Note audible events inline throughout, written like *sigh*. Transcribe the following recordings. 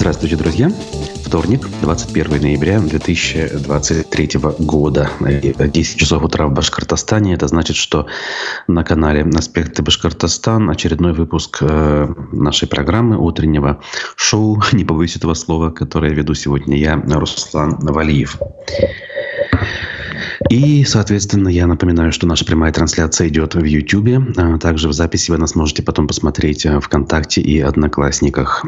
Здравствуйте, друзья. Вторник, 21 ноября 2023 года. 10 часов утра в Башкортостане. Это значит, что на канале «Аспекты Башкортостан» очередной выпуск э, нашей программы утреннего шоу, *laughs* не побоюсь этого слова, которое веду сегодня я, Руслан Валиев. И, соответственно, я напоминаю, что наша прямая трансляция идет в YouTube. А также в записи вы нас можете потом посмотреть ВКонтакте и Одноклассниках.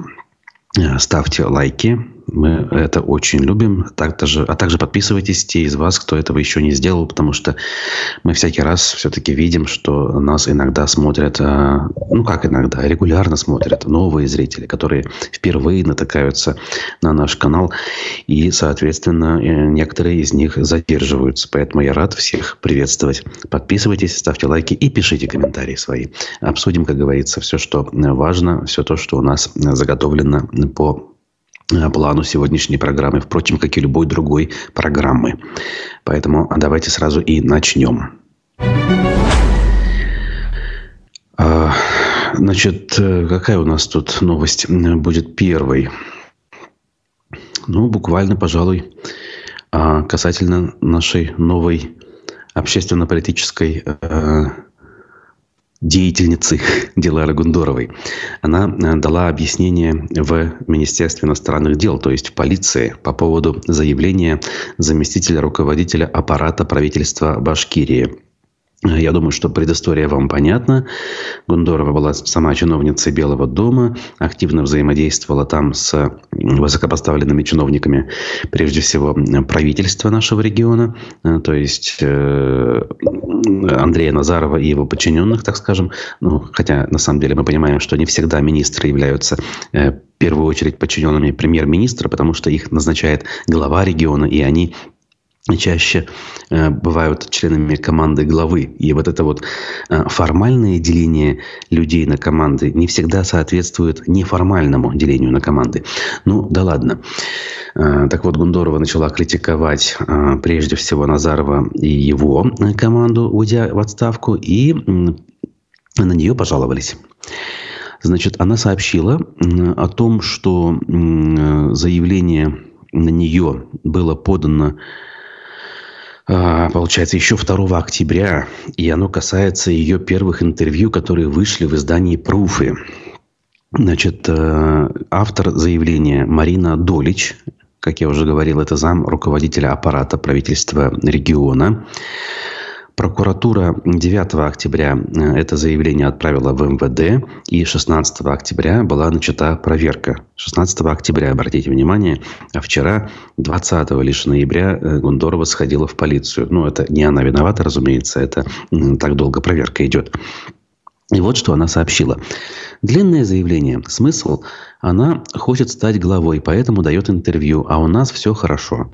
Э, ставьте лайки, мы это очень любим. Также, а также подписывайтесь, те из вас, кто этого еще не сделал, потому что мы всякий раз все-таки видим, что нас иногда смотрят, а, ну как иногда, регулярно смотрят новые зрители, которые впервые натыкаются на наш канал. И, соответственно, э, некоторые из них задерживаются. Поэтому я рад всех приветствовать. Подписывайтесь, ставьте лайки и пишите комментарии свои. Обсудим, как говорится, все, что важно, все то, что у нас заготовлено по Э, плану сегодняшней программы, впрочем, как и любой другой программы. Поэтому давайте сразу и начнем. А, значит, э, какая у нас тут новость будет первой? Ну, буквально, пожалуй, а, касательно нашей новой общественно-политической э, деятельницы *laughs* Дилары Гундоровой. Она э, дала объяснение в Министерстве иностранных дел, то есть в полиции, по поводу заявления заместителя руководителя аппарата правительства Башкирии я думаю, что предыстория вам понятна. Гундорова была сама чиновницей Белого дома, активно взаимодействовала там с высокопоставленными чиновниками, прежде всего, правительства нашего региона, э, то есть э, Андрея Назарова и его подчиненных, так скажем. Ну, хотя, на самом деле, мы понимаем, что не всегда министры являются э, в первую очередь подчиненными премьер-министра, потому что их назначает глава региона, и они чаще э, бывают членами команды главы. И вот это вот э, формальное деление людей на команды не всегда соответствует неформальному делению на команды. Ну, да ладно. Э, так вот, Гундорова начала критиковать прежде всего Назарова и его команду, уйдя в отставку, и на нее пожаловались. Значит, она сообщила о том, что заявление на нее было подано получается, еще 2 октября, и оно касается ее первых интервью, которые вышли в издании «Пруфы». Значит, э, автор заявления Марина Долич, как я уже говорил, это зам руководителя аппарата правительства региона. Прокуратура 9 октября э, это заявление отправила в МВД, и 16 октября была начата проверка. 16 октября, обратите внимание, а вчера, 20 лишь ноября, э, Гундорова сходила в полицию. Ну, это не она виновата, разумеется, это так долго проверка идет. И вот что она сообщила. Длинное заявление. Смысл? Она хочет стать главой, поэтому дает интервью, а у нас все хорошо.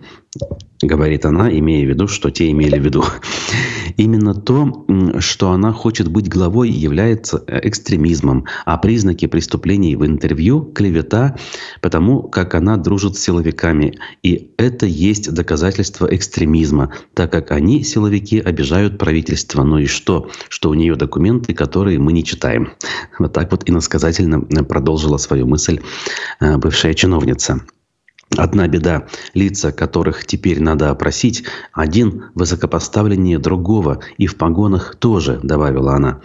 Говорит она, имея в виду, что те имели в виду. *laughs* Именно то, что она хочет быть главой, является э, экстремизмом, а признаки преступлений в интервью – клевета, потому как она дружит с силовиками. И это есть доказательство экстремизма, так как они, силовики, обижают правительство. Ну и что? Что у нее документы, которые мы не читаем. *laughs* Вот так вот иносказательно продолжила свою мысль э, бывшая чиновница. Одна беда. Лица, которых теперь надо опросить, один высокопоставленнее другого, и в погонах тоже, добавила она.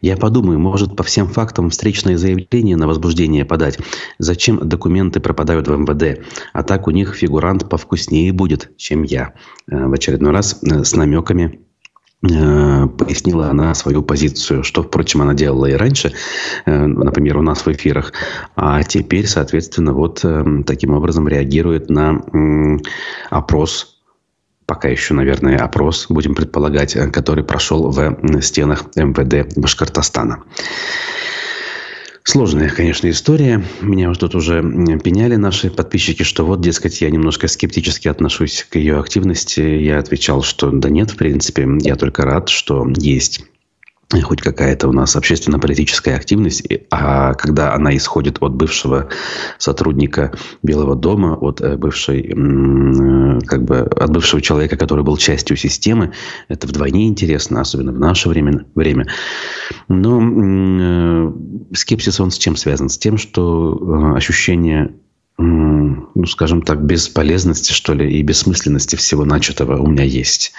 Я подумаю, может, по всем фактам встречное заявление на возбуждение подать. Зачем документы пропадают в МВД? А так у них фигурант повкуснее будет, чем я. Э, в очередной раз э, с намеками пояснила она свою позицию, что, впрочем, она делала и раньше, э, например, у нас в эфирах, а теперь, соответственно, вот э, таким образом реагирует на опрос пока еще, наверное, опрос, будем предполагать, который прошел в стенах МВД Башкортостана. Сложная, конечно, история. Меня вот тут уже пеняли наши подписчики, что вот, дескать, я немножко скептически отношусь к ее активности. Я отвечал, что да нет, в принципе, я только рад, что есть хоть какая-то у нас общественно-политическая активность, а когда она исходит от бывшего сотрудника Белого дома, от э, бывшей, как бы, от бывшего человека, который был частью системы, это вдвойне интересно, особенно в наше время. время. Но э, скепсис он с чем связан? С тем, что э, ощущение ну, скажем так, бесполезности, что ли, и бессмысленности всего начатого у меня есть.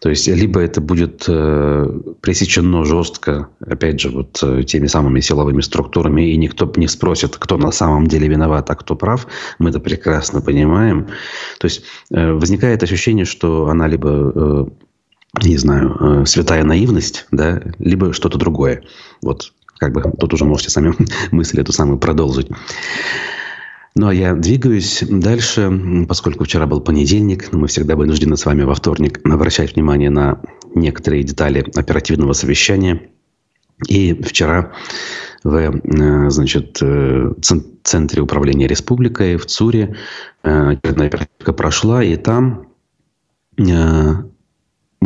То есть, либо это будет э, пресечено жестко, опять же, вот э, теми самыми силовыми структурами, и никто не спросит, кто на самом деле виноват, а кто прав. Мы это прекрасно понимаем. То есть, э, возникает ощущение, что она либо, э, не знаю, э, святая наивность, да, либо что-то другое. Вот, как бы, тут уже можете сами *laughs* мысль эту самую продолжить. Ну, а я двигаюсь дальше, поскольку вчера был понедельник, но мы всегда вынуждены с вами во вторник обращать внимание на некоторые детали оперативного совещания. И вчера в э, значит, э, Центре управления республикой в ЦУРе э, оперативка прошла, и там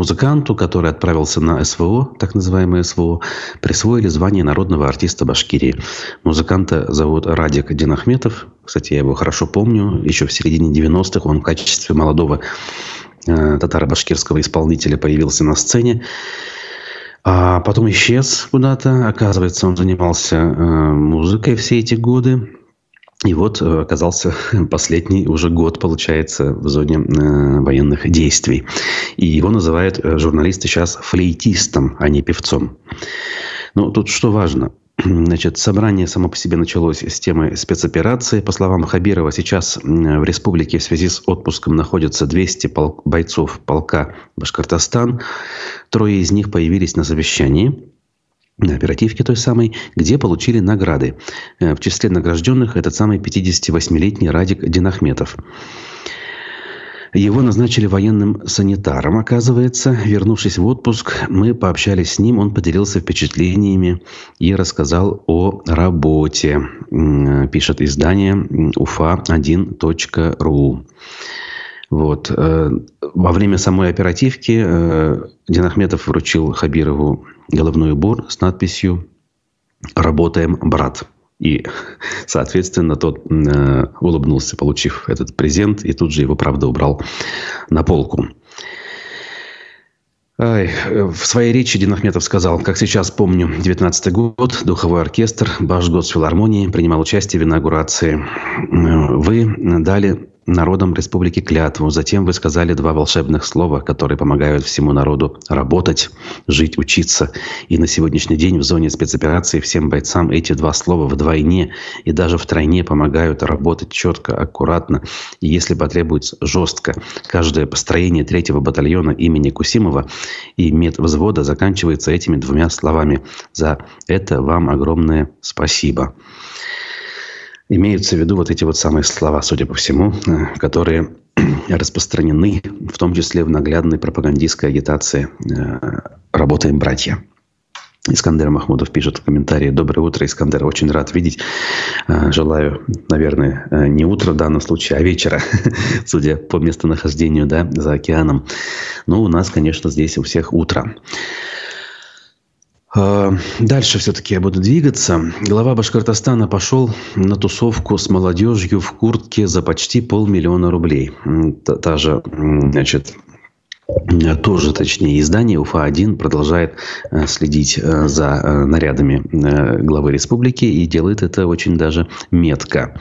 Музыканту, который отправился на СВО, так называемое СВО, присвоили звание народного артиста Башкирии. Музыканта зовут Радик Динахметов. Кстати, я его хорошо помню. Еще в середине 90-х он в качестве молодого э, татаро-башкирского исполнителя появился на сцене. А потом исчез куда-то. Оказывается, он занимался э, музыкой все эти годы. И вот э, оказался *laughs* последний уже год, получается, в зоне э, военных действий. И его называют э, журналисты сейчас флейтистом, а не певцом. Ну, тут что важно. *clears throat* Значит, собрание само по себе началось с темы спецоперации. По словам Хабирова, сейчас в республике в связи с отпуском находятся 200 пол- бойцов полка Башкортостан. Трое из них появились на совещании на оперативке той самой, где получили награды. Э, в числе награжденных этот самый 58-летний Радик Динахметов. Его назначили военным санитаром, оказывается. Вернувшись в отпуск, мы пообщались с ним, он поделился впечатлениями и рассказал о работе, пишет издание уфа1.ру. Вот. Э, во время самой оперативки э, Динахметов вручил Хабирову головной убор с надписью «Работаем, брат». И, соответственно, тот э, улыбнулся, получив этот презент, и тут же его, правда, убрал на полку. Ай, в своей речи Динахметов сказал, как сейчас помню, 19 год, духовой оркестр, Башгосфилармонии принимал участие в инаугурации. Вы дали народом республики клятву. Затем вы сказали два волшебных слова, которые помогают всему народу работать, жить, учиться. И на сегодняшний день в зоне спецоперации всем бойцам эти два слова вдвойне и даже втройне помогают работать четко, аккуратно и, если потребуется, жестко. Каждое построение третьего батальона имени Кусимова и медвзвода заканчивается этими двумя словами. За это вам огромное спасибо. Имеются в виду вот эти вот самые слова, судя по всему, э, которые *clears throat* распространены, в том числе в наглядной пропагандистской агитации э, «Работаем, братья». Искандер Махмудов пишет в комментарии. Доброе утро, Искандер. Очень рад видеть. Э, желаю, наверное, не утро в данном случае, а вечера, *laughs* судя по местонахождению да, за океаном. Но у нас, конечно, здесь у всех утро. А, дальше все-таки я буду двигаться. Глава Башкортостана пошел на тусовку с молодежью в куртке за почти полмиллиона рублей. Та, та же значит, Э, тоже, точнее, издание УФА-1 продолжает э, следить э, за нарядами главы республики и делает это очень даже метко.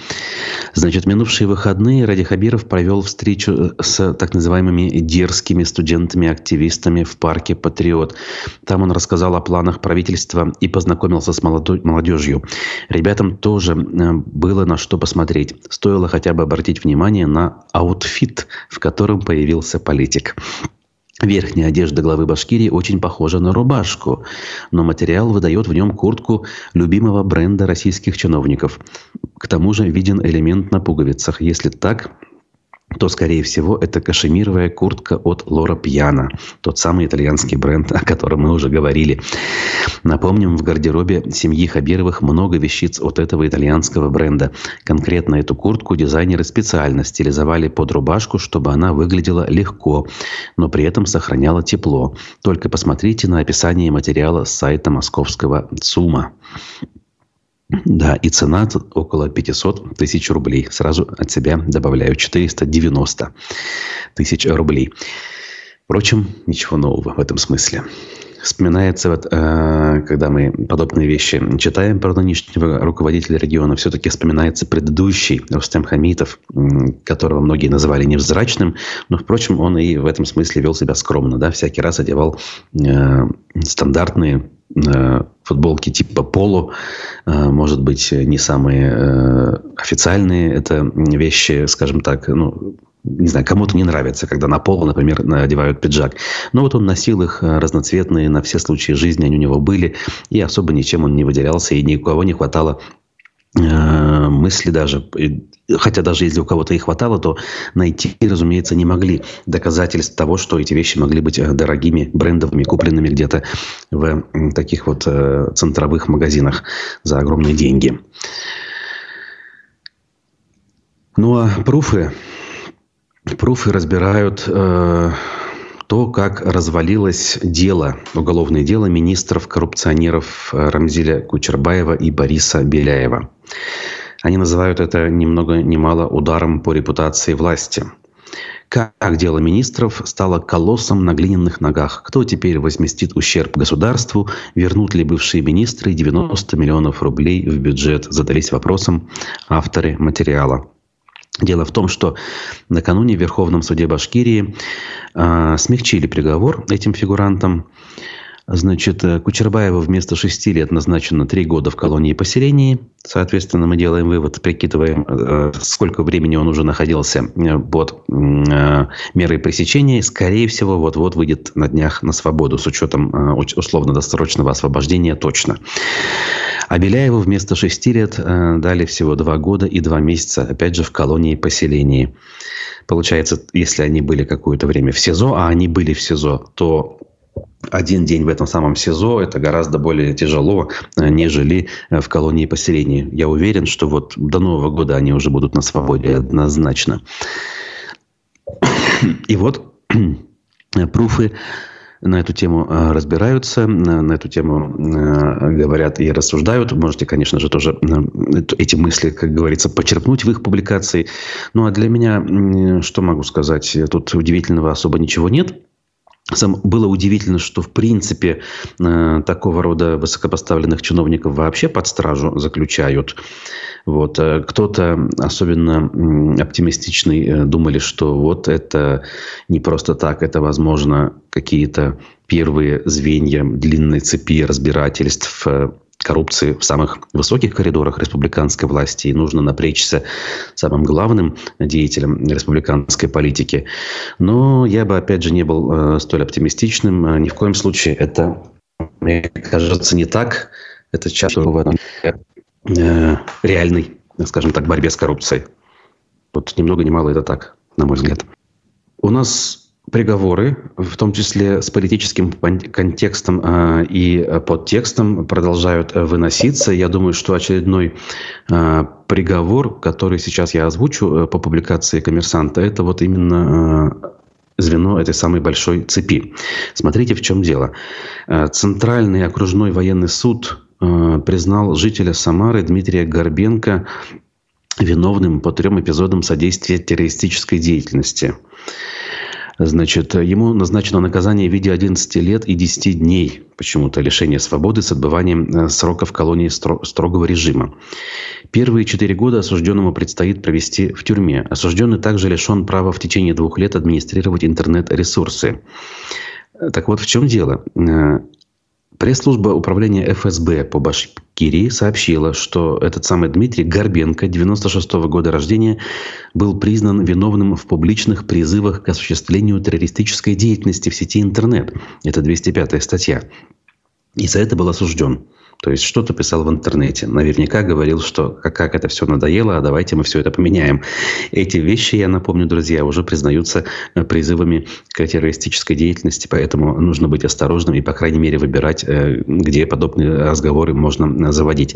Значит, минувшие выходные Ради Хабиров провел встречу с так называемыми дерзкими студентами-активистами в парке «Патриот». Там он рассказал о планах правительства и познакомился с молодежью. Ребятам тоже было на что посмотреть. Стоило хотя бы обратить внимание на outfit, в котором появился политик. Верхняя одежда главы Башкирии очень похожа на рубашку, но материал выдает в нем куртку любимого бренда российских чиновников. К тому же виден элемент на пуговицах. Если так, то, скорее всего, это кашемировая куртка от Loro Piana, тот самый итальянский бренд, о котором мы уже говорили. Напомним, в гардеробе семьи Хабировых много вещиц от этого итальянского бренда. Конкретно эту куртку дизайнеры специально стилизовали под рубашку, чтобы она выглядела легко, но при этом сохраняла тепло. Только посмотрите на описание материала с сайта московского ЦУМа. Да, и цена около 500 тысяч рублей. Сразу от себя добавляю 490 тысяч рублей. Впрочем, ничего нового в этом смысле. вспоминается, вот, э, когда мы подобные вещи читаем про нынешнего руководителя региона, все-таки вспоминается предыдущий Рустем Хамитов, которого многие называли невзрачным, но, впрочем, он и в этом смысле вел себя скромно, да, всякий раз одевал э, стандартные футболки типа поло, э, может быть, не самые э, официальные это вещи, скажем так, ну, не знаю, кому-то не нравится, когда на пол, например, надевают пиджак. Но вот он носил их э, разноцветные, на все случаи жизни они у него были, и особо ничем он не выделялся, и ни у кого не хватало э, мысли даже, хотя даже если у кого-то и хватало, то найти, разумеется, не могли доказательств того, что эти вещи могли быть э, дорогими, брендовыми, купленными где-то в таких вот центровых магазинах за огромные деньги. Ну а пруфы Пруфы разбирают э, то, как развалилось дело, уголовное дело министров-коррупционеров э, Рамзиля Кучербаева и Бориса Беляева. Они называют это ни много ни мало ударом по репутации власти. Как дело министров стало колоссом на глиняных ногах? Кто теперь возместит ущерб государству? Вернут ли бывшие министры 90 миллионов рублей в бюджет? Задались вопросом авторы материала. Дело в том, что накануне в Верховном суде Башкирии э, смягчили приговор этим фигурантам. Значит, э, Кучербаеву вместо шести лет назначено три года в колонии поселении. Соответственно, мы делаем вывод, прикидываем, э, сколько времени он уже находился э, под мерой пресечения. Скорее всего, вот-вот выйдет на днях на свободу с учетом условно-досрочного освобождения точно. А Беляеву вместо шести лет дали всего два года и два месяца, опять же, в колонии поселении. Получается, если они были какое-то время в СИЗО, а они были в СИЗО, то один день в этом самом СИЗО это гораздо более тяжело, э, нежели э, в колонии поселения. Я уверен, что вот до Нового года они уже будут на свободе однозначно. И вот пруфы на эту тему э, разбираются, на эту тему говорят и рассуждают. Можете, конечно же, тоже эти мысли, как говорится, почерпнуть в их публикации. Ну, а для меня, что могу сказать, тут удивительного особо ничего нет. Сам, было удивительно, что в принципе э, такого рода высокопоставленных чиновников вообще под стражу заключают. Вот. Э, кто-то особенно оптимистичный э, думали, что вот это не просто так, это, возможно, какие-то первые звенья длинной цепи разбирательств э, коррупции в самых высоких коридорах республиканской власти. И нужно напрячься самым главным деятелем республиканской политики. Но я бы, опять же, не был э, столь оптимистичным. Э, ни в коем случае это, мне кажется, не так. Это часто в этом э, реальной, скажем так, борьбе с коррупцией. Вот ни много ни мало это так, на мой взгляд. У нас приговоры, в том числе с политическим контекстом э, и подтекстом, продолжают э, выноситься. Я думаю, что очередной э, приговор, который сейчас я озвучу по публикации «Коммерсанта», это вот именно звено этой самой большой цепи. Смотрите, в чем дело. Центральный окружной военный суд признал жителя Самары Дмитрия Горбенко виновным по трем эпизодам содействия террористической деятельности – Значит, ему назначено наказание в виде 11 лет и 10 дней почему-то лишения свободы с отбыванием э, срока в колонии строгого режима. Первые четыре года осужденному предстоит провести в тюрьме. Осужденный также лишен права в течение двух лет администрировать интернет-ресурсы. Так вот, в чем дело? Пресс-служба управления ФСБ по Башкирии сообщила, что этот самый Дмитрий Горбенко, 96 -го года рождения, был признан виновным в публичных призывах к осуществлению террористической деятельности в сети интернет. Это 205 статья. И за это был осужден. То есть что-то писал в интернете. Наверняка говорил, что как, это все надоело, а давайте мы все это поменяем. Эти вещи, я напомню, друзья, уже признаются э, призывами к террористической деятельности, поэтому нужно быть осторожным и, по крайней мере, выбирать, э, где подобные разговоры можно э, заводить.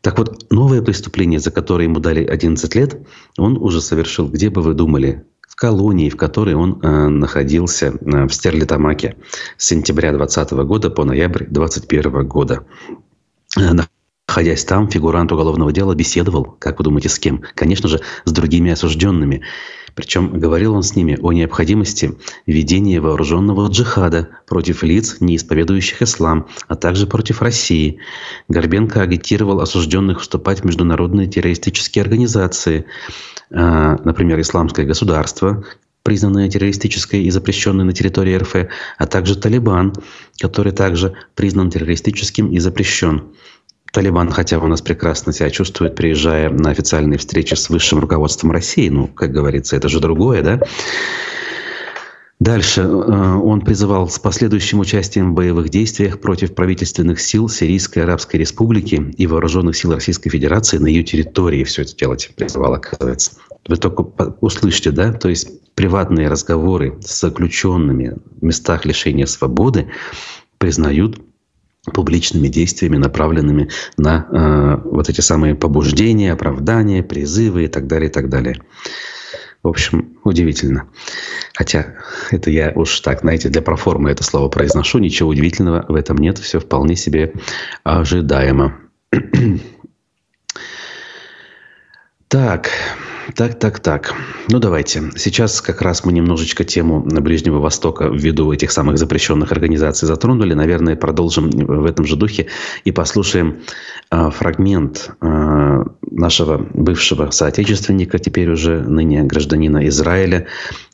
Так вот, новое преступление, за которое ему дали 11 лет, он уже совершил, где бы вы думали, колонии, в которой он э, находился э, в Стерлитамаке с сентября 2020 года по ноябрь 2021 года. Э, находясь там, фигурант уголовного дела беседовал, как вы думаете, с кем? Конечно же, с другими осужденными. Причем говорил он с ними о необходимости ведения вооруженного джихада против лиц, не исповедующих ислам, а также против России. Горбенко агитировал осужденных вступать в международные террористические организации, например, Исламское государство, признанная террористической и запрещенной на территории РФ, а также Талибан, который также признан террористическим и запрещен. Талибан, хотя у нас прекрасно себя чувствует, приезжая на официальные встречи с высшим руководством России, ну, как говорится, это же другое, да? Дальше э, он призывал с последующим участием в боевых действиях против правительственных сил Сирийской Арабской Республики и вооруженных сил Российской Федерации на ее территории все это делать. Призывал, оказывается. Вы только услышите, да? То есть приватные разговоры с заключенными в местах лишения свободы признают публичными действиями, направленными на э, вот эти самые побуждения, оправдания, призывы и так далее, и так далее. В общем, удивительно. Хотя это я уж так, знаете, для проформы это слово произношу. Ничего удивительного в этом нет. Все вполне себе ожидаемо. *clears throat* Так, так, так, так. Ну, давайте. Сейчас как раз мы немножечко тему Ближнего Востока ввиду этих самых запрещенных организаций затронули. Наверное, продолжим в этом же духе и послушаем э, фрагмент э, нашего бывшего соотечественника, теперь уже ныне гражданина Израиля,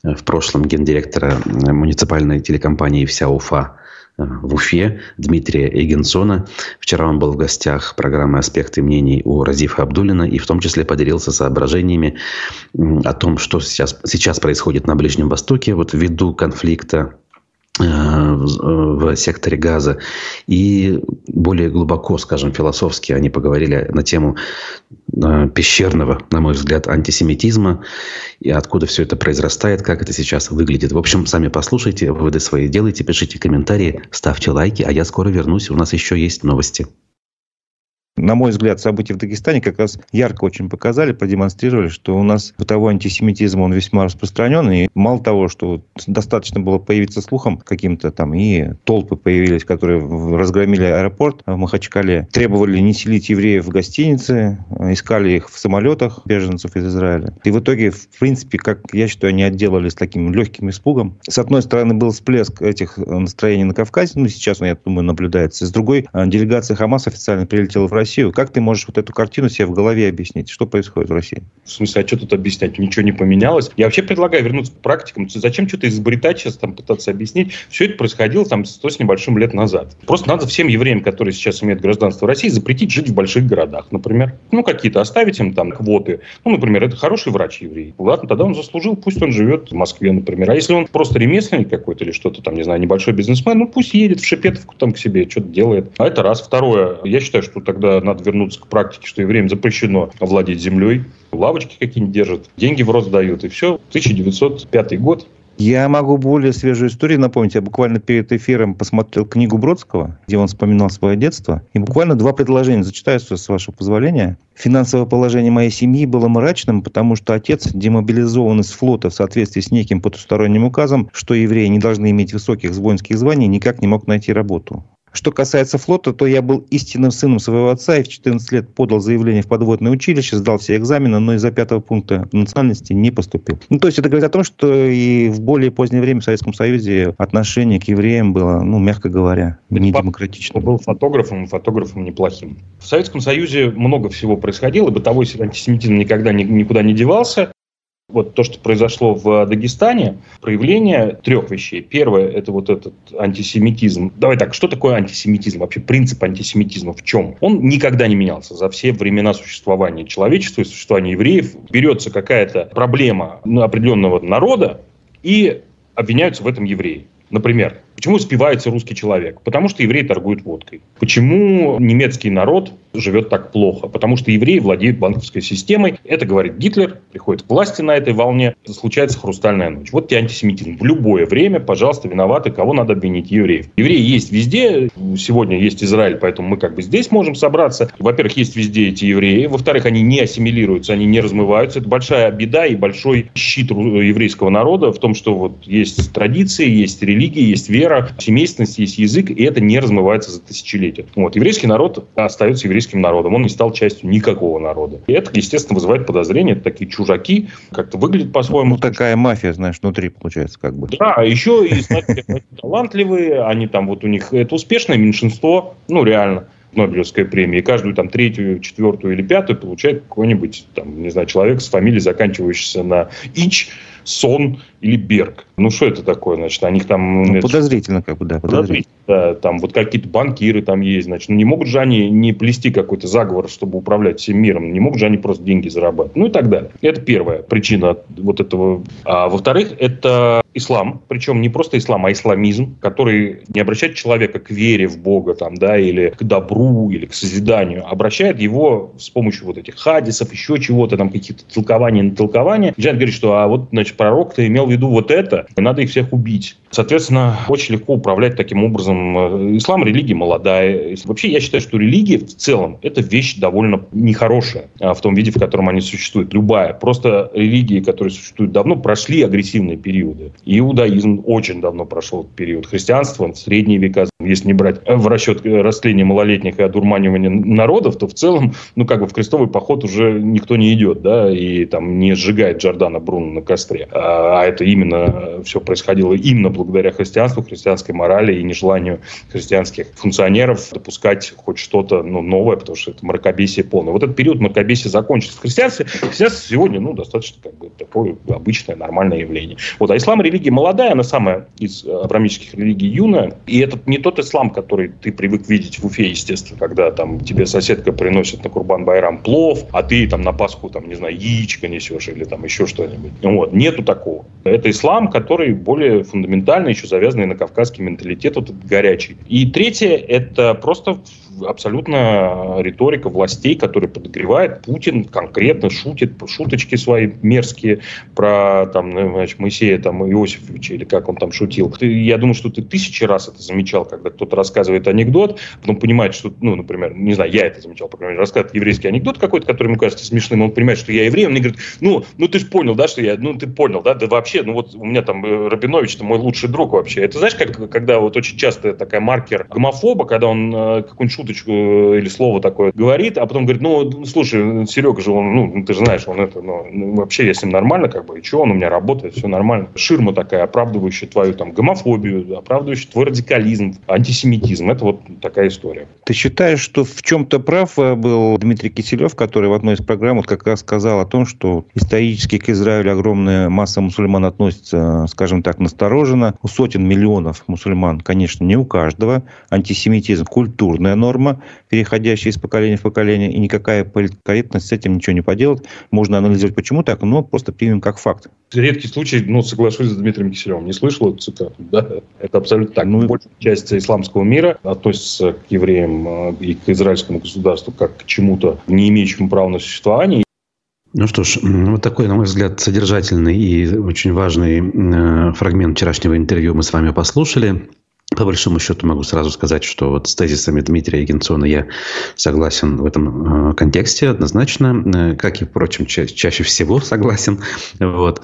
э, в прошлом гендиректора муниципальной телекомпании «Вся Уфа» в Уфе Дмитрия Эгенсона. Вчера он был в гостях программы «Аспекты мнений» у Разифа Абдулина и в том числе поделился соображениями о том, что сейчас, сейчас происходит на Ближнем Востоке вот ввиду конфликта Э, в секторе газа. И более глубоко, скажем, философски они поговорили на тему э, пещерного, на мой взгляд, антисемитизма и откуда все это произрастает, как это сейчас выглядит. В общем, сами послушайте, выводы свои делайте, пишите комментарии, ставьте лайки, а я скоро вернусь, у нас еще есть новости. На мой взгляд, события в Дагестане как раз ярко очень показали, продемонстрировали, что у нас бытовой антисемитизм, он весьма распространен. И мало того, что достаточно было появиться слухом каким-то там, и толпы появились, которые разгромили аэропорт в Махачкале, требовали не селить евреев в гостинице, искали их в самолетах, беженцев из Израиля. И в итоге, в принципе, как я считаю, они отделались таким легким испугом. С одной стороны, был всплеск этих настроений на Кавказе, ну, сейчас я думаю, наблюдается. С другой, делегация Хамас официально прилетела в Россию. Как ты можешь вот эту картину себе в голове объяснить? Что происходит в России? В смысле, а что тут объяснять? Ничего не поменялось. Я вообще предлагаю вернуться к практикам. Зачем что-то изобретать сейчас, там, пытаться объяснить? Все это происходило там сто с небольшим лет назад. Просто надо всем евреям, которые сейчас имеют гражданство России, запретить жить в больших городах, например. Ну, какие-то оставить им там квоты. Ну, например, это хороший врач еврей. Ладно, тогда он заслужил, пусть он живет в Москве, например. А если он просто ремесленник какой-то или что-то там, не знаю, небольшой бизнесмен, ну, пусть едет в Шепетовку там к себе, что-то делает. А это раз. Второе, я считаю, что тогда надо вернуться к практике, что евреям запрещено овладеть землей, лавочки какие-нибудь держат, деньги в рост дают, и все. 1905 год, я могу более свежую историю напомнить. Я буквально перед эфиром посмотрел книгу Бродского, где он вспоминал свое детство. И буквально два предложения зачитаю, с вашего позволения. Финансовое положение моей семьи было мрачным, потому что отец демобилизован из флота в соответствии с неким потусторонним указом, что евреи не должны иметь высоких воинских званий, никак не мог найти работу. Что касается флота, то я был истинным сыном своего отца и в 14 лет подал заявление в подводное училище, сдал все экзамены, но из-за пятого пункта национальности не поступил. Ну, то есть это говорит о том, что и в более позднее время в Советском Союзе отношение к евреям было, ну, мягко говоря, не демократичным. был фотографом, фотографом неплохим. В Советском Союзе много всего происходило, бытовой антисемитизм никогда никуда не девался вот то, что произошло в Дагестане, проявление трех вещей. Первое – это вот этот антисемитизм. Давай так, что такое антисемитизм? Вообще принцип антисемитизма в чем? Он никогда не менялся за все времена существования человечества и существования евреев. Берется какая-то проблема определенного народа и обвиняются в этом евреи. Например, почему спивается русский человек? Потому что евреи торгуют водкой. Почему немецкий народ живет так плохо? Потому что евреи владеют банковской системой. Это говорит Гитлер, приходит к власти на этой волне, случается хрустальная ночь. Вот тебе антисемитизм. В любое время, пожалуйста, виноваты, кого надо обвинить? Евреев. Евреи есть везде. Сегодня есть Израиль, поэтому мы как бы здесь можем собраться. Во-первых, есть везде эти евреи. Во-вторых, они не ассимилируются, они не размываются. Это большая беда и большой щит еврейского народа в том, что вот есть традиции, есть религия, есть вера, вера, семейственность, есть язык, и это не размывается за тысячелетия. Вот. Еврейский народ остается еврейским народом, он не стал частью никакого народа. И это, естественно, вызывает подозрение, это такие чужаки, как-то выглядят по-своему. Ну, такая мафия, знаешь, внутри получается как бы. Да, а еще и талантливые, они там вот у них, это успешное меньшинство, ну, реально. Нобелевской премии. И каждую там третью, четвертую или пятую получает какой-нибудь, там, не знаю, человек с фамилией, заканчивающейся на «ич», Сон или Берг. Ну, что это такое, значит? Они там... Ну, подозрительно, как бы, да, подозрительно. Да, там вот какие-то банкиры там есть, значит. Ну, не могут же они не плести какой-то заговор, чтобы управлять всем миром. Не могут же они просто деньги зарабатывать. Ну, и так далее. Это первая причина вот этого. А во-вторых, это ислам. Причем не просто ислам, а исламизм, который не обращает человека к вере в Бога, там, да, или к добру, или к созиданию. Обращает его с помощью вот этих хадисов, еще чего-то, там, какие-то толкования на толкования. Начинает говорить, что, а вот, значит, пророк-то имел в виду вот это, и надо их всех убить. Соответственно, очень легко управлять таким образом. Ислам – религия молодая. Вообще, я считаю, что религия в целом – это вещь довольно нехорошая а, в том виде, в котором они существуют. Любая. Просто религии, которые существуют давно, прошли агрессивные периоды. Иудаизм очень давно прошел период. Христианство в средние века, если не брать в расчет растления малолетних и одурманивания народов, то в целом, ну, как бы в крестовый поход уже никто не идет, да, и там не сжигает Джордана Бруно на костре. А, а это именно все происходило именно благодаря христианству, христианской морали и нежеланию христианских функционеров допускать хоть что-то ну, новое, потому что это мракобесие полное. Вот этот период мракобесия закончится. Христианство, христианство сегодня ну, достаточно как бы, такое обычное, нормальное явление. Вот, а ислам религия молодая, она самая из абрамических религий юная. И это не тот ислам, который ты привык видеть в Уфе, естественно, когда там тебе соседка приносит на Курбан-Байрам плов, а ты там на Пасху, там, не знаю, яичко несешь или там еще что-нибудь. Вот. Нету такого. Это ислам, который более фундаментально еще завязанный на кавказский менталитет, вот этот горячий. И третье, это просто абсолютно риторика властей, которая подогревает. Путин конкретно шутит, шуточки свои мерзкие про там, ну, значит, Моисея там, Иосифовича, или как он там шутил. Я думаю, что ты тысячи раз это замечал, когда кто-то рассказывает анекдот, потом понимает, что, ну, например, не знаю, я это замечал, по крайней мере, рассказывает еврейский анекдот какой-то, который ему кажется смешным, он понимает, что я еврей, он мне говорит, ну, ну ты же понял, да, что я, ну ты понял, да, да вообще, ну вот у меня там э, Рабинович, это мой лучший друг вообще. Это знаешь, как когда вот очень часто такая маркер гомофоба, когда он э, какую-нибудь шуточку э, или слово такое говорит, а потом говорит, ну, слушай, Серега же, он, ну, ты же знаешь, он это, ну, ну вообще я с ним нормально, как бы, и что, он у меня работает, все нормально. Ширма такая, оправдывающая твою там гомофобию, оправдывающая твой радикализм, антисемитизм. Это вот такая история. Ты считаешь, что в чем-то прав э, был Дмитрий Киселев, который в одной из программ вот как раз сказал о том, что исторически к Израилю огромная масса мусульман относится, скажем так, настороженно. У сотен миллионов мусульман, конечно, не у каждого. Антисемитизм – культурная норма, переходящая из поколения в поколение, и никакая политкорректность с этим ничего не поделать. Можно анализировать, почему так, но просто примем как факт. Редкий случай, ну, соглашусь с Дмитрием Киселевым. Не слышал эту цитату, да? Это абсолютно так. Ну, Большая часть исламского мира относится к евреям э, и к израильскому государству как к чему-то, не имеющему права на существование. Ну что ж, вот такой, на мой взгляд, содержательный и очень важный э, фрагмент вчерашнего интервью мы с вами послушали. По большому счету могу сразу сказать, что вот с тезисами Дмитрия Егенсона я согласен в этом э, контексте однозначно, как и, впрочем, ча- чаще всего *laughs* согласен. Вот.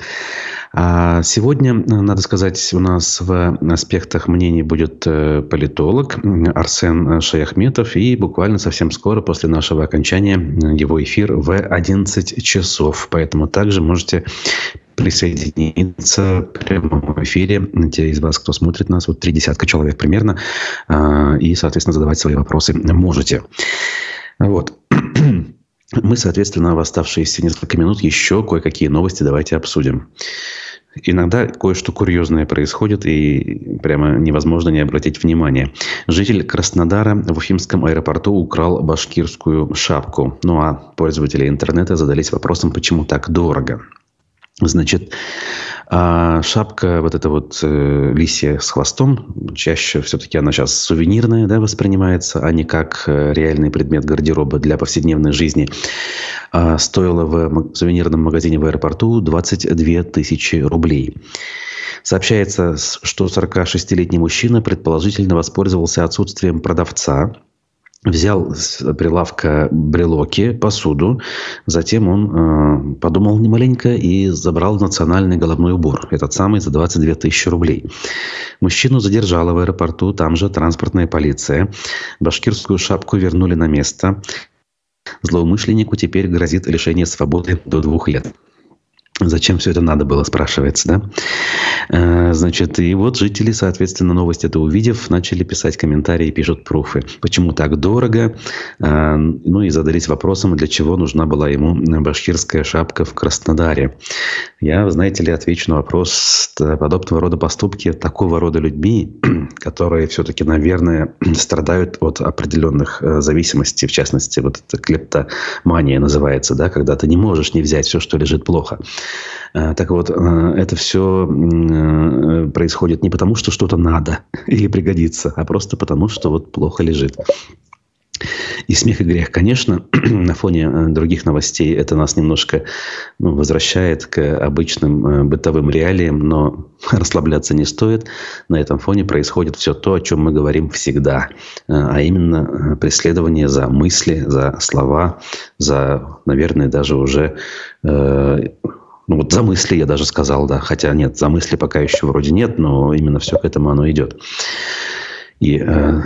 А сегодня, надо сказать, у нас в аспектах мнений будет э, политолог Арсен Шаяхметов. И буквально совсем скоро, после нашего окончания, его эфир в 11 часов. Поэтому также можете присоединиться в прямом эфире. Те из вас, кто смотрит нас, вот три десятка человек примерно, а, и, соответственно, задавать свои вопросы можете. Вот. Мы, соответственно, в оставшиеся несколько минут еще кое-какие новости давайте обсудим. Иногда кое-что курьезное происходит, и прямо невозможно не обратить внимание. Житель Краснодара в Уфимском аэропорту украл башкирскую шапку. Ну а пользователи интернета задались вопросом, почему так дорого. Значит, а шапка вот эта вот э, лисья с хвостом, чаще все-таки она сейчас сувенирная да, воспринимается, а не как э, реальный предмет гардероба для повседневной жизни. А стоила в сувенирном магазине в аэропорту 22 тысячи рублей. Сообщается, что 46-летний мужчина предположительно воспользовался отсутствием продавца взял с прилавка брелоки, посуду. Затем он э, подумал немаленько и забрал национальный головной убор. Этот самый за 22 тысячи рублей. Мужчину задержала в аэропорту, там же транспортная полиция. Башкирскую шапку вернули на место. Злоумышленнику теперь грозит лишение свободы до двух лет. Зачем все это надо было, спрашивается, да? Э, значит, и вот жители, соответственно, новость это увидев, начали писать комментарии, пишут пруфы. Почему так дорого? Э, ну и задались вопросом, для чего нужна была ему башкирская шапка в Краснодаре. Я, знаете ли, отвечу на вопрос. Подобного рода поступки такого рода людьми, *clears throat* которые все-таки, наверное, *clears throat* страдают от определенных э, зависимостей, в частности, вот это клептомания называется, да, когда ты не можешь не взять все, что лежит плохо. Э, так вот, э, это все э, происходит не потому, что что-то надо *laughs* или пригодится, а просто потому, что вот плохо лежит. И смех и грех, конечно, *clears throat* на фоне других новостей это нас немножко ну, возвращает к обычным бытовым реалиям, но *laughs* расслабляться не стоит. На этом фоне происходит все то, о чем мы говорим всегда, а именно преследование за мысли, за слова, за, наверное, даже уже ну вот за мысли я даже сказал, да. Хотя нет, за мысли пока еще вроде нет, но именно все к этому оно идет. И э,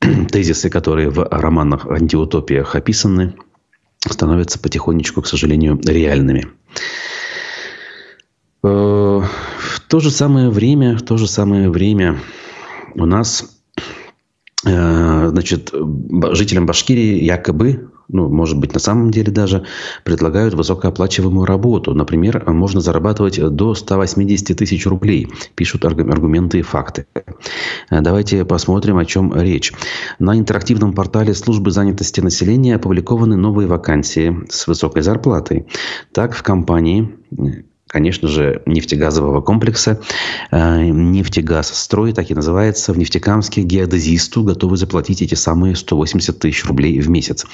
*clears throat* тезисы, которые в романах антиутопиях описаны, становятся потихонечку, к сожалению, реальными. Э, в то же самое время, в то же самое время у нас э, значит, жителям Башкирии якобы ну, может быть, на самом деле даже предлагают высокооплачиваемую работу. Например, можно зарабатывать до 180 тысяч рублей, пишут аргументы и факты. Давайте посмотрим, о чем речь. На интерактивном портале службы занятости населения опубликованы новые вакансии с высокой зарплатой. Так, в компании конечно же, нефтегазового комплекса. Э, Нефтегазстрой, так и называется, в Нефтекамске геодезисту готовы заплатить эти самые 180 тысяч рублей в месяц.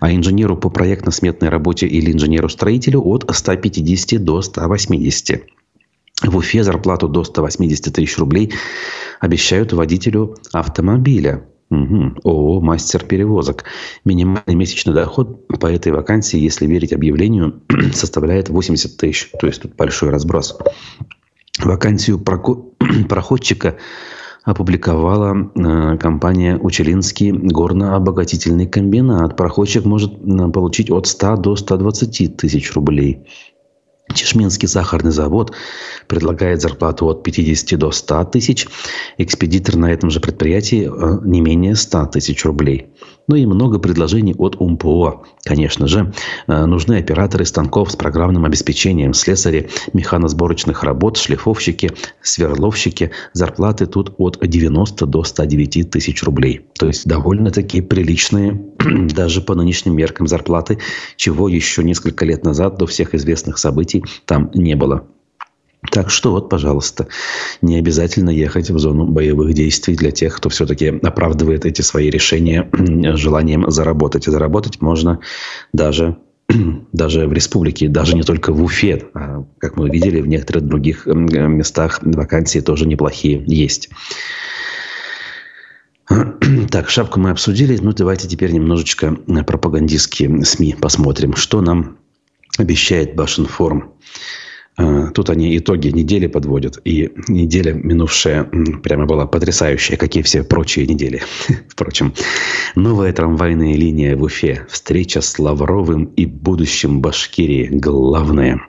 А инженеру по проектно-сметной работе или инженеру-строителю от 150 до 180. В Уфе зарплату до 180 тысяч рублей обещают водителю автомобиля. Угу. ООО «Мастер перевозок». Минимальный месячный доход по этой вакансии, если верить объявлению, *clears throat* составляет 80 тысяч. То есть тут большой разброс. Вакансию *clears throat* проходчика опубликовала э, компания «Учелинский горно-обогатительный комбинат». Проходчик может э, получить от 100 до 120 тысяч рублей. Чешминский сахарный завод предлагает зарплату от 50 до 100 тысяч. Экспедитор на этом же предприятии э, не менее 100 тысяч рублей. Ну и много предложений от УМПО. Конечно же, э, нужны операторы станков с программным обеспечением, слесари механосборочных работ, шлифовщики, сверловщики. Зарплаты тут от 90 до 109 тысяч рублей. То есть довольно-таки приличные, *clears throat* даже по нынешним меркам зарплаты, чего еще несколько лет назад до всех известных событий там не было. Так что вот, пожалуйста, не обязательно ехать в зону боевых действий для тех, кто все-таки оправдывает эти свои решения желанием заработать. И заработать можно даже *clears throat* даже в республике, даже не только в Уфе, а, как мы видели, в некоторых других местах вакансии тоже неплохие есть. *clears throat* Так, шапку мы обсудили. Ну, давайте теперь немножечко пропагандистские СМИ посмотрим. Что нам обещает Башинформ? А, тут они итоги недели подводят. И неделя минувшая прямо была потрясающая, как и все прочие недели. *laughs* Впрочем, новая трамвайная линия в Уфе. Встреча с Лавровым и будущим Башкирии. Главное.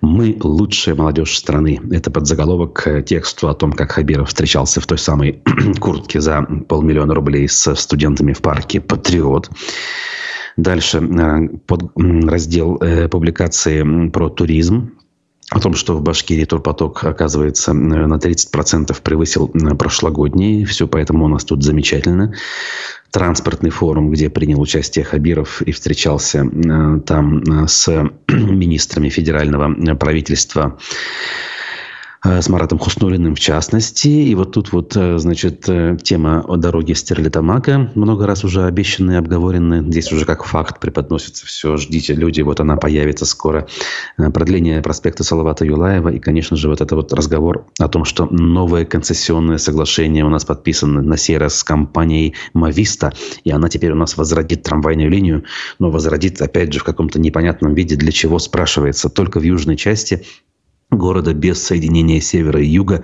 Мы лучшая молодежь страны. Это подзаголовок тексту о том, как Хабиров встречался в той самой *clears throat* куртке за полмиллиона рублей с студентами в парке «Патриот». Дальше а, под раздел э, публикации про туризм о том, что в Башкирии турпоток, оказывается, на 30% превысил прошлогодний. Все поэтому у нас тут замечательно. Транспортный форум, где принял участие Хабиров и встречался э, там э, с *clears throat* министрами федерального правительства Э, с Маратом Хуснулиным в частности. И вот тут вот, э, значит, э, тема о дороге Стерлитамака, много раз уже обещанная, обговоренная. Здесь уже как факт преподносится все. Ждите, люди, вот она появится скоро. Продление проспекта Салавата Юлаева. И, конечно же, вот это вот разговор о том, что новое концессионное соглашение у нас подписано на сей раз с компанией Мависта. И она теперь у нас возродит трамвайную линию. Но возродит, опять же, в каком-то непонятном виде. Для чего, спрашивается. Только в южной части города без соединения севера и юга,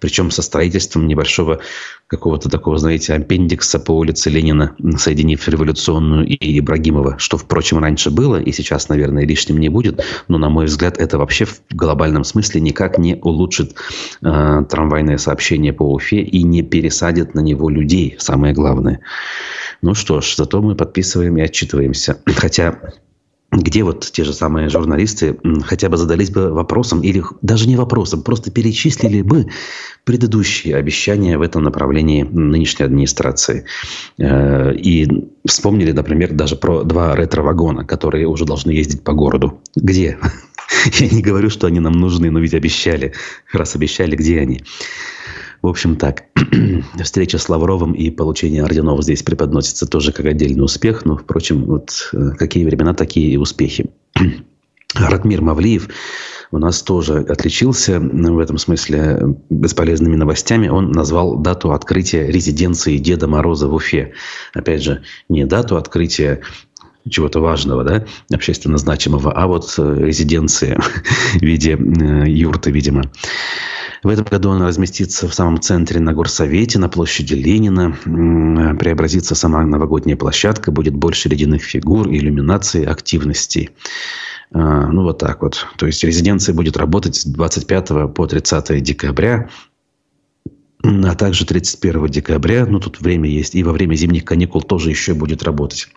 причем со строительством небольшого какого-то такого, знаете, аппендикса по улице Ленина, соединив революционную и Ибрагимова, что, впрочем, раньше было и сейчас, наверное, лишним не будет, но, на мой взгляд, это вообще в глобальном смысле никак не улучшит э, трамвайное сообщение по Уфе и не пересадит на него людей, самое главное. Ну что ж, зато мы подписываем и отчитываемся. Хотя где вот те же самые журналисты хотя бы задались бы вопросом, или даже не вопросом, просто перечислили бы предыдущие обещания в этом направлении нынешней администрации. Э, и вспомнили, например, даже про два ретро-вагона, которые уже должны ездить по городу. Где? *laughs* Я не говорю, что они нам нужны, но ведь обещали. Раз обещали, где они? В общем, так. *clears throat* Встреча с Лавровым и получение орденов здесь преподносится тоже как отдельный успех. Но, впрочем, вот э, какие времена, такие и успехи. *clears throat* Ратмир Мавлиев у нас тоже отличился в этом смысле бесполезными новостями. Он назвал дату открытия резиденции Деда Мороза в Уфе. Опять же, не дату открытия чего-то важного, да, общественно значимого, а вот э, резиденции *laughs* в виде э, юрты, видимо. В этом году он разместится в самом центре на горсовете, на площади Ленина. Преобразится сама новогодняя площадка, будет больше ледяных фигур, иллюминации, активностей. А, ну, вот так вот. То есть резиденция будет работать с 25 по 30 декабря, а также 31 декабря. Ну, тут время есть. И во время зимних каникул тоже еще будет работать.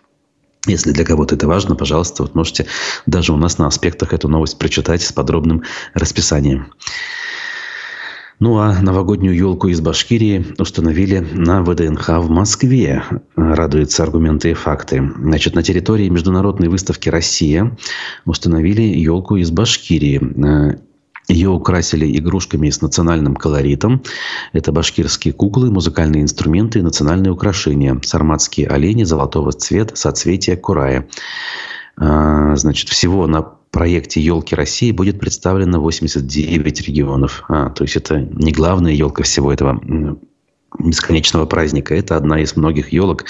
Если для кого-то это важно, пожалуйста, вот можете даже у нас на аспектах эту новость прочитать с подробным расписанием. Ну а новогоднюю елку из Башкирии установили на ВДНХ в Москве. Радуются аргументы и факты. Значит, на территории международной выставки «Россия» установили елку из Башкирии. Ее украсили игрушками с национальным колоритом. Это башкирские куклы, музыкальные инструменты и национальные украшения. Сарматские олени золотого цвета, соцветия курая. А, значит, всего на проекте «Елки России» будет представлено 89 регионов. А, то есть это не главная елка всего этого бесконечного праздника. Это одна из многих елок,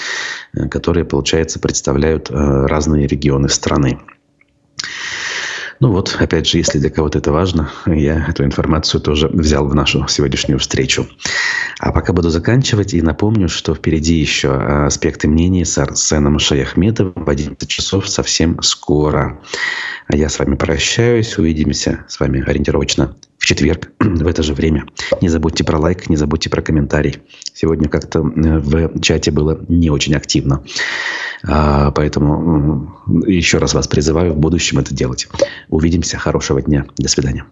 э, которые, получается, представляют э, разные регионы страны. Ну вот, опять же, если для кого-то это важно, я эту информацию тоже взял в нашу сегодняшнюю встречу. А пока буду заканчивать и напомню, что впереди еще аспекты мнений с Арсеном Шаяхметовым в 11 часов совсем скоро. А я с вами прощаюсь. Увидимся с вами ориентировочно в четверг *clears throat* в это же время. Не забудьте про лайк, не забудьте про комментарий. Сегодня как-то в чате было не очень активно. А, поэтому еще раз вас призываю в будущем это делать. Увидимся. Хорошего дня. До свидания.